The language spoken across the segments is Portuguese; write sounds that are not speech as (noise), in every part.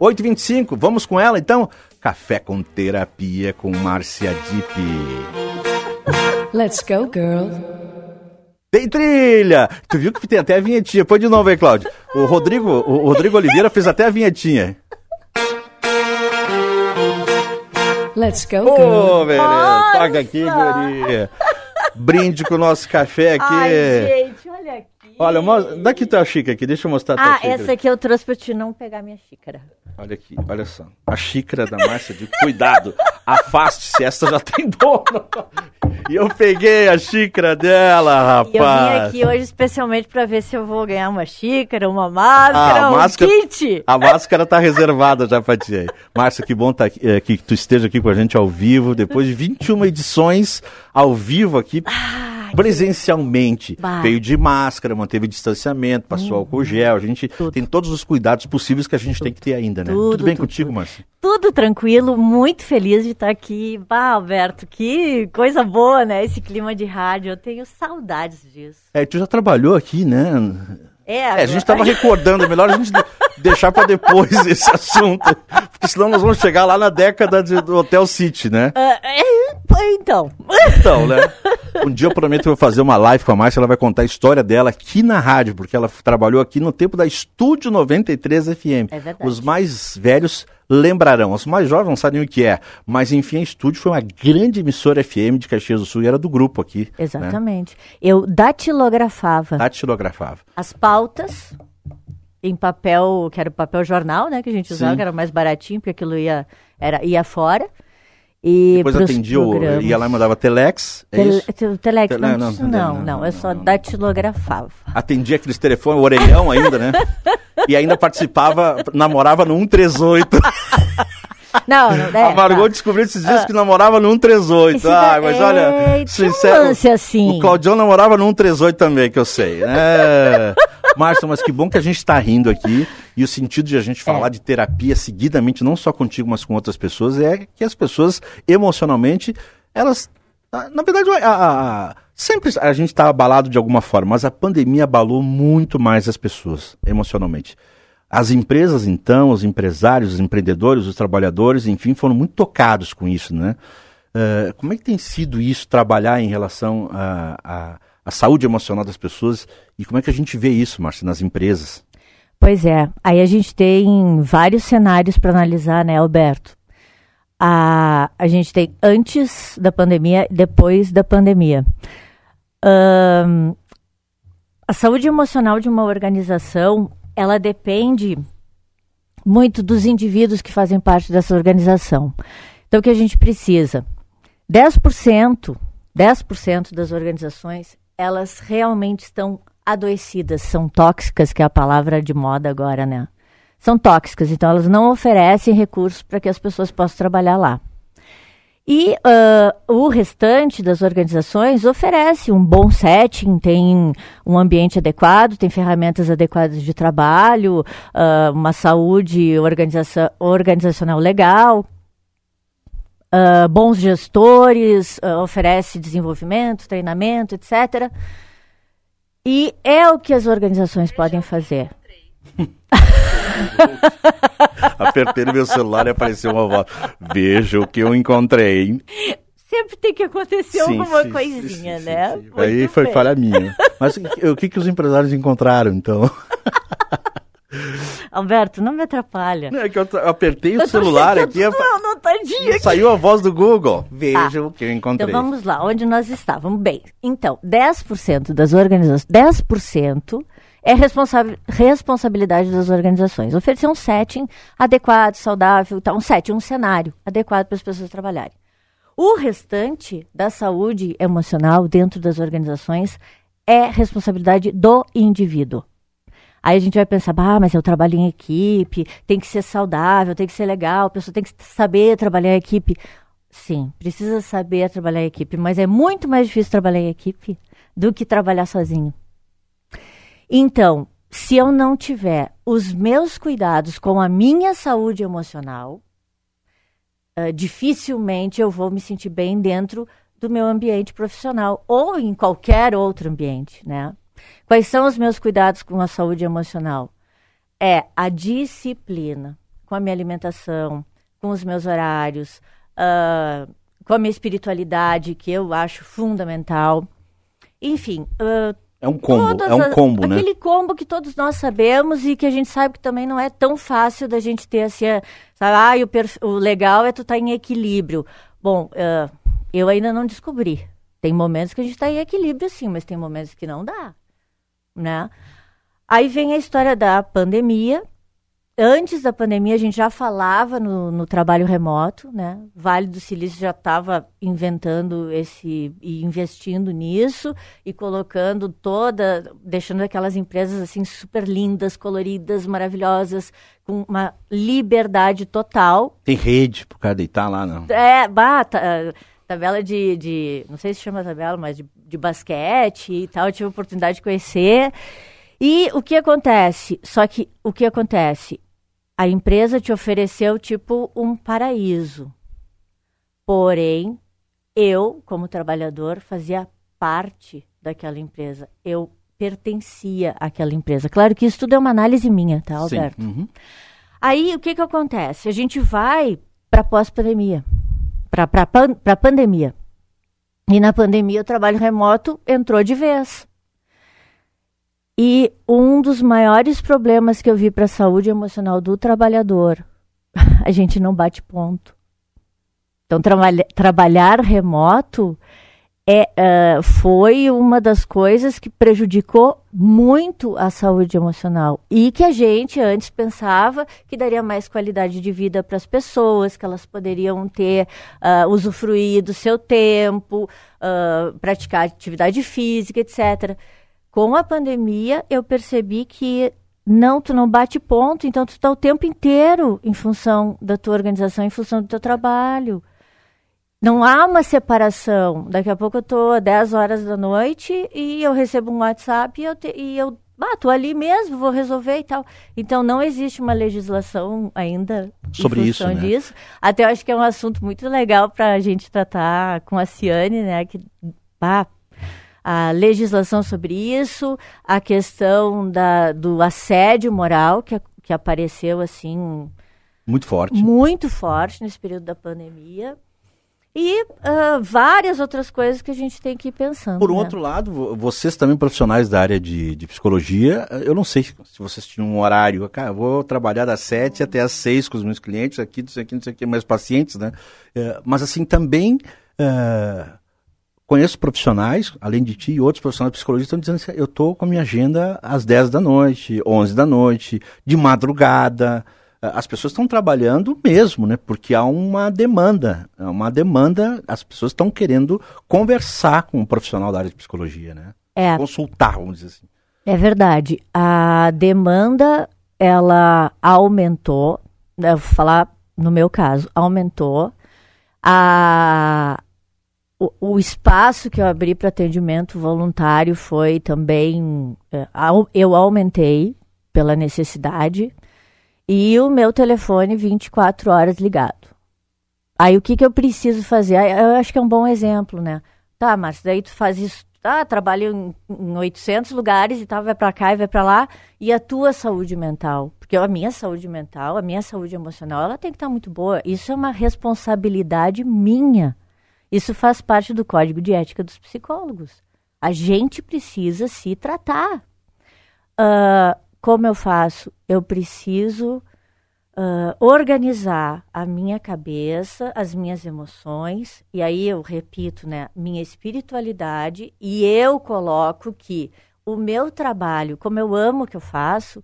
8h25, vamos com ela então? Café com terapia com Márcia Dip. Let's go, girl. Tem trilha! Tu viu que tem até a vinhetinha. Põe de novo aí, Cláudio. O Rodrigo, o Rodrigo Oliveira fez até a vinhetinha. Let's go, Ô, girl. beleza. Toca aqui, guria. Brinde com o nosso café aqui. Ai, gente, olha aqui. Olha, mostra, dá aqui tua xícara aqui, deixa eu mostrar tua Ah, xícara. essa aqui eu trouxe pra te não pegar minha xícara. Olha aqui, olha só. A xícara da Márcia de cuidado. Afaste-se, essa já tem dono. E eu peguei a xícara dela, E eu vim rapaz. aqui hoje especialmente pra ver se eu vou ganhar uma xícara, uma máscara, Ah, um máscara- kit. A máscara tá reservada já pra ti aí. Márcia, que bom tá eh, que tu esteja aqui com a gente ao vivo, depois de 21 edições ao vivo aqui, presencialmente. Bah. Veio de máscara, manteve distanciamento, passou álcool gel. A gente Tudo. tem todos os cuidados possíveis que a gente tem que ter ainda, né? Tudo, Tudo bem tudo, contigo, tudo. Márcia? Tudo tranquilo, muito feliz de estar aqui. Bah, Alberto, que coisa boa, né? Esse clima de rádio. Eu tenho saudades disso. É, tu já trabalhou aqui, né? É, É, a gente estava recordando, é melhor a gente de- deixar para depois (laughs) esse assunto, porque senão nós vamos chegar lá na década de- do Hotel City, né? Ah, é, então. Então, né? (laughs) Um dia eu prometo que eu vou fazer uma live com a Márcia, ela vai contar a história dela aqui na rádio, porque ela trabalhou aqui no tempo da Estúdio 93 FM. É verdade. Os mais velhos lembrarão, os mais jovens não sabem o que é, mas enfim, a Estúdio foi uma grande emissora FM de Caxias do Sul e era do grupo aqui. Né? Exatamente. Eu datilografava Datilografava. as pautas em papel, que era o papel jornal, né? Que a gente usava, Sim. que era mais baratinho, porque aquilo ia, era, ia fora. E Depois atendia, o, programas. ia lá e mandava telex, é Tele, isso? te- telex, Tele- não, não, não, não, não, não, eu só não. datilografava. Atendia aqueles telefones, orelhão ainda, né? (laughs) E ainda participava, namorava no 138. (laughs) Não, não é, a Margot tá. descobriu esses dias que namorava no 138. Esse Ah, mas é, olha, sincero, assim. o Claudião namorava no 138 também, que eu sei. (laughs) É. Márcia, mas que bom que a gente está rindo aqui. E o sentido de a gente falar É. de terapia seguidamente, não só contigo, mas com outras pessoas, é que as pessoas, emocionalmente, elas. ah, Na verdade, a- a- a- sempre a gente está abalado de alguma forma, mas a pandemia abalou muito mais as pessoas, emocionalmente. As empresas, então, os empresários, os empreendedores, os trabalhadores, enfim, foram muito tocados com isso, né? Eh, como é que tem sido isso, trabalhar em relação à saúde emocional das pessoas e como é que a gente vê isso, Márcia, nas empresas? Pois é, aí a gente tem vários cenários para analisar, né, Alberto? A, a gente tem antes da pandemia e depois da pandemia. Ahn, a saúde emocional de uma organização, ela depende muito dos indivíduos que fazem parte dessa organização. Então, o que a gente precisa? 10%, 10% das organizações, elas realmente estão adoecidas, são tóxicas, que é a palavra de moda agora, né? São tóxicas, então elas não oferecem recursos para que as pessoas possam trabalhar lá. E ah, o restante das organizações oferece um bom setting, tem um ambiente adequado, tem ferramentas adequadas de trabalho, ah, uma saúde organizaça- organizacional legal, ah, bons gestores, ah, oferece desenvolvimento, treinamento, etc. E é o que as organizações podem fazer. (laughs) (laughs) Apertei no meu celular e apareceu uma voz. Veja o que eu encontrei? Sempre tem que acontecer Sim, alguma sim, coisinha, sim, né? sim, sim. Aí foi bem. falha minha. Mas o que- que, os empresários encontraram, então? (laughs) Alberto, não me atrapalha. É que eu apertei o Eu celular aqui e tudo saiu a voz do Google. Veja o que eu encontrei. Então vamos lá, onde nós estávamos. Bem, então, 10% das organizações, 10% é responsa- responsabilidade das organizações. Oferecer um setting adequado, saudável, tá, um setting, um cenário adequado para as pessoas trabalharem. O restante da saúde emocional dentro das organizações é responsabilidade do indivíduo. Aí a gente vai pensar, ah, mas eu trabalho em equipe, tem que ser saudável, tem que ser legal, a pessoa tem que saber trabalhar em equipe. Sim, precisa saber trabalhar em equipe, mas é muito mais difícil trabalhar em equipe do que trabalhar sozinho. Então, se eu não tiver os meus cuidados com a minha saúde emocional, ah, dificilmente eu vou me sentir bem dentro do meu ambiente profissional ou em qualquer outro ambiente, né? Quais são os meus cuidados com a saúde emocional? É a disciplina. com a minha alimentação, com os meus horários, ah, com a minha espiritualidade, que eu acho fundamental. Enfim, ah, É um combo, todas é um as- combo, né? Aquele combo que todos nós sabemos e que a gente sabe que também não é tão fácil da gente ter assim, é, sabe, ah, o, perf- o legal é tu estar em equilíbrio. Bom, ah, eu ainda não descobri. Tem momentos que a gente está em equilíbrio, sim, mas tem momentos que não dá, né? Aí vem a história da pandemia. Antes da pandemia, a gente já falava no, no trabalho remoto, né? Vale do Silício já estava inventando esse e investindo nisso e colocando toda, deixando aquelas empresas assim super lindas, coloridas, maravilhosas, com uma liberdade total. Tem rede pro cara deitar lá, não. É, bah, ta- tabela de, de, não sei se chama tabela, mas de, de basquete e tal, eu tive a oportunidade de conhecer. E o que acontece? Só que o que acontece? A empresa te ofereceu tipo um paraíso. Porém, eu, como trabalhador, fazia parte daquela empresa. Eu pertencia àquela empresa. Claro que isso tudo é uma análise minha, tá, Sim. Alberto? uhum. Aí o que que acontece? A gente vai para pós-pandemia, para pan, pandemia. E na pandemia o trabalho remoto entrou de vez. E um dos maiores problemas que eu vi para a saúde emocional do trabalhador, (laughs) a gente não bate ponto. Então trabalha, trabalhar remoto é, ah, foi uma das coisas que prejudicou muito a saúde emocional e que a gente antes pensava que daria mais qualidade de vida para as pessoas, que elas poderiam ter ah, usufruir do seu tempo, ah, praticar atividade física, etc. Com a pandemia, eu percebi que não, tu não bate ponto, então tu está o tempo inteiro em função da tua organização, em função do teu trabalho. Não há uma separação. Daqui a pouco eu estou às 10 horas da noite e eu recebo um WhatsApp e eu, te, e eu ah, tô ali mesmo, vou resolver e tal. Então não existe uma legislação ainda Sobre em isso, né? disso. Até eu acho que é um assunto muito legal para a gente tratar com a Ciane, né? Que, ah, a legislação sobre isso, a questão da, do assédio moral que, que apareceu assim Muito forte. muito forte nesse período da pandemia. E ah, várias outras coisas que a gente tem que ir pensando. Por um né? outro lado, vo- vocês também profissionais da área de, de psicologia, eu não sei se vocês tinham um horário, cara, eu vou trabalhar das sete até às seis com os meus clientes, aqui, não sei aqui, não sei aqui, meus pacientes, né? É, mas assim, também é, conheço profissionais, além de ti, e outros profissionais de psicologia estão dizendo assim, eu tô com a minha agenda às 10 da noite, 11 da noite, de madrugada, É, as pessoas estão trabalhando mesmo, né? Porque há uma demanda, uma demanda, as pessoas estão querendo conversar com um profissional da área de psicologia, né? É, Consultar, vamos dizer assim. é verdade. A demanda, ela aumentou. né, Eu vou falar no meu caso, aumentou. A, o, espaço que eu abri para atendimento voluntário foi também. au- eu aumentei pela necessidade. E o meu telefone 24 horas ligado. Aí o que, que eu preciso fazer? Eu acho que é um bom exemplo, né? Tá, Márcio, daí tu faz isso, tá, trabalha em, em 800 lugares e tal, vai pra cá e vai pra lá. E a tua saúde mental? Porque a minha saúde mental, a minha saúde emocional, ela tem que estar muito boa. Isso é uma responsabilidade minha. Isso faz parte do código de ética dos psicólogos. A gente precisa se tratar. Ah, como eu faço? Eu preciso ah, organizar a minha cabeça, as minhas emoções, e aí eu repito, né, minha espiritualidade, e eu coloco que o meu trabalho, como eu amo o que eu faço,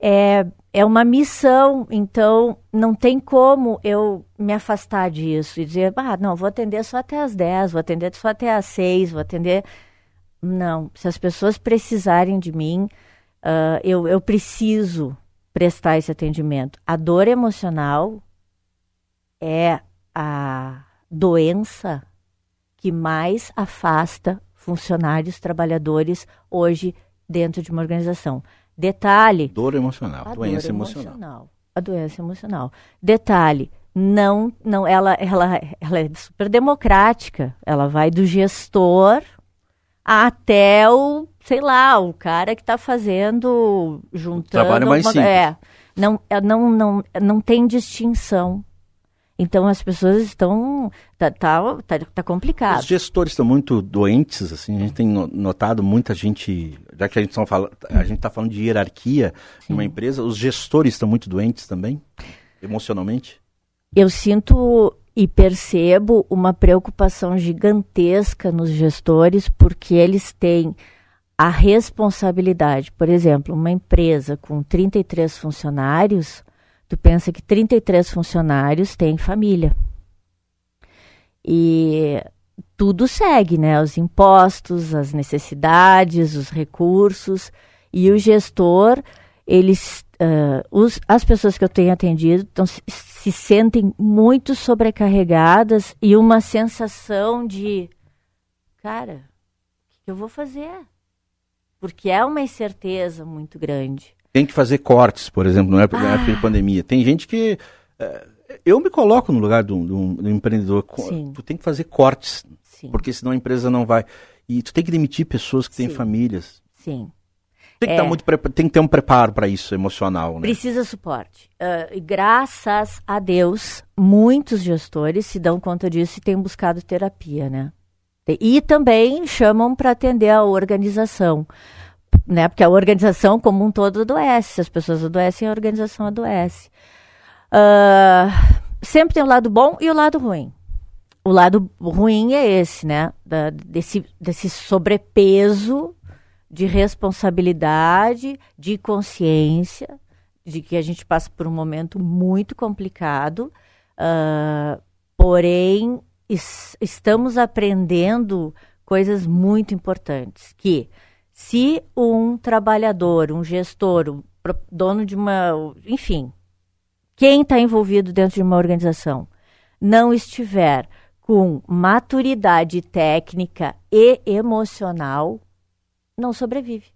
é, é uma missão, então não tem como eu me afastar disso e dizer, ah, não, vou atender só até as 10, vou atender só até as 6, vou atender. Não, se as pessoas precisarem de mim, ah, eu, eu preciso prestar esse atendimento. A dor emocional é a doença que mais afasta funcionários, trabalhadores hoje dentro de uma organização. Detalhe, Dor emocional, a doença dor emocional. A doença emocional. Detalhe, não, não, ela, ela, ela é super democrática. Ela vai do gestor até o, sei lá, o cara que está fazendo, juntando. Trabalho mais alguma- simples. É, Não, é, não, não, não tem distinção. Então as pessoas estão. Tá, tá, tá, tá complicado. Os gestores estão muito doentes, assim, a gente tem notado muita gente, já que a gente está a gente tá falando de hierarquia Sim. em uma empresa, os gestores estão muito doentes também, emocionalmente? Eu sinto e percebo uma preocupação gigantesca nos gestores, porque eles têm a responsabilidade. Por exemplo, uma empresa com 33 funcionários Tu pensa que 33 funcionários têm família. E tudo segue, né? Os impostos, as necessidades, os recursos. E o gestor, eles, uh, os, as pessoas que eu tenho atendido tão, se, se sentem muito sobrecarregadas e uma sensação de, cara, o que eu vou fazer? Porque é uma incerteza muito grande tem que fazer cortes, por exemplo, não é ah. época de pandemia. Tem gente que. É, eu me coloco no lugar do, do, do empreendedor. Sim. Tu tem que fazer cortes, Sim. porque senão a empresa não vai. E tu tem que demitir pessoas que têm Sim. famílias. Sim. Tem que, é. muito, tem que ter um preparo para isso emocional. Né? Precisa suporte. Uh, graças a Deus, muitos gestores se dão conta disso e têm buscado terapia, né? E também chamam para atender a organização né? Porque a organização como um todo adoece, as pessoas adoecem, a organização adoece. Uh, sempre tem o lado bom e o lado ruim. O lado ruim é esse, né? Da, desse, desse sobrepeso de responsabilidade, de consciência, de que a gente passa por um momento muito complicado, uh, porém es, estamos aprendendo coisas muito importantes, que se um trabalhador, um gestor, um dono de uma. Enfim, quem está envolvido dentro de uma organização não estiver com maturidade técnica e emocional, não sobrevive.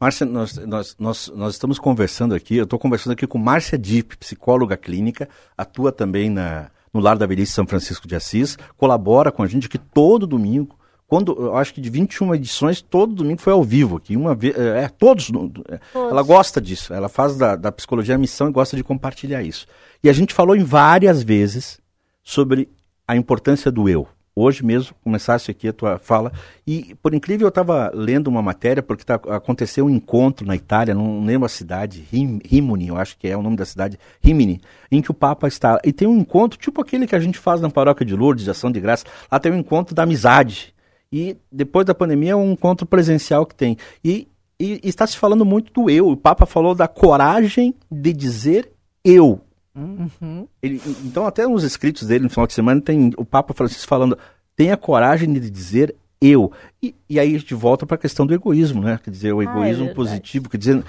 Márcia, nós, nós, nós, nós estamos conversando aqui, eu estou conversando aqui com Márcia Dipp, psicóloga clínica, atua também na, no Lar da Velhice São Francisco de Assis, colabora com a gente aqui todo domingo quando, eu acho que de 21 edições, todo domingo foi ao vivo aqui. Uma vez, é, é todos, é, todos, Ela gosta disso. Ela faz da, da psicologia a missão e gosta de compartilhar isso. E a gente falou em várias vezes sobre a importância do eu. Hoje mesmo começasse aqui a tua fala e por incrível eu estava lendo uma matéria porque tá, aconteceu um encontro na Itália, não lembro a cidade, Rim, Rimini, eu acho que é o nome da cidade, Rimini, em que o Papa está e tem um encontro tipo aquele que a gente faz na paróquia de Lourdes, de ação de graça, lá tem um encontro da amizade e depois da pandemia é um encontro presencial que tem. E, e, e, está se falando muito do eu. O Papa falou da coragem de dizer eu. Uhum. Ele, então, até nos escritos dele no final de semana, tem o Papa Francisco falando: tenha coragem de dizer eu. E, e aí a gente volta para a questão do egoísmo, né? Quer dizer, o ah, é egoísmo é positivo, quer dizer,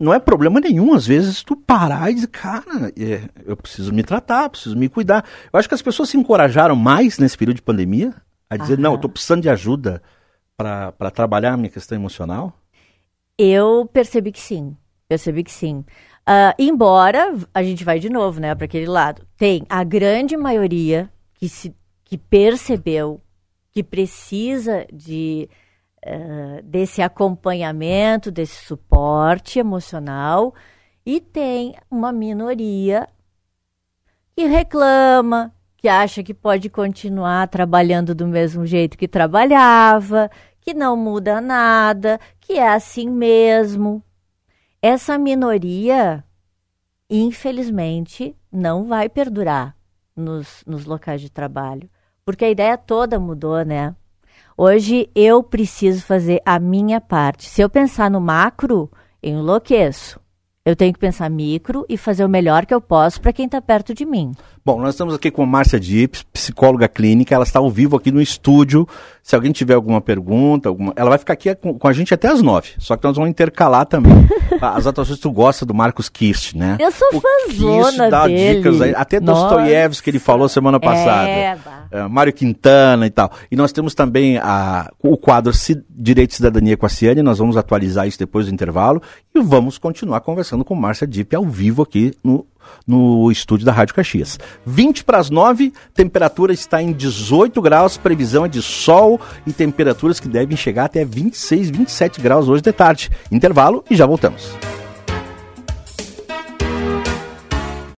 não é problema nenhum, às vezes, tu parar e dizer, cara, é, eu preciso me tratar, preciso me cuidar. Eu acho que as pessoas se encorajaram mais nesse período de pandemia a dizer, Aham. não, eu estou precisando de ajuda para trabalhar a minha questão emocional? Eu percebi que sim, percebi que sim. Uh, embora a gente vai de novo, né, para aquele lado. Tem a grande maioria que, se, que percebeu que precisa de uh, desse acompanhamento, desse suporte emocional, e tem uma minoria que reclama, que acha que pode continuar trabalhando do mesmo jeito que trabalhava, que não muda nada, que é assim mesmo. Essa minoria, infelizmente, não vai perdurar nos, nos locais de trabalho, porque a ideia toda mudou, né? Hoje eu preciso fazer a minha parte. Se eu pensar no macro, eu enlouqueço. Eu tenho que pensar micro e fazer o melhor que eu posso para quem está perto de mim. Bom, nós estamos aqui com a Márcia Dips, psicóloga clínica. Ela está ao vivo aqui no estúdio. Se alguém tiver alguma pergunta, alguma... ela vai ficar aqui com, com, a gente até as nove. Só que nós vamos intercalar também. (laughs) as atuações tu gosta do Marcos Kist, né? Eu sou o fãzona dá dele. dicas aí. Até Dostoiévski que ele falou semana passada. É, é, Mário Quintana e tal. E nós temos também a, o quadro Direito e Cidadania com a Ciane. Nós vamos atualizar isso depois do intervalo. E vamos continuar conversando com Márcia Dip ao vivo aqui no no estúdio da Rádio Caxias. 20 para as 9, temperatura está em 18 graus, previsão é de sol e temperaturas que devem chegar até 26, 27 graus hoje de tarde. Intervalo e já voltamos.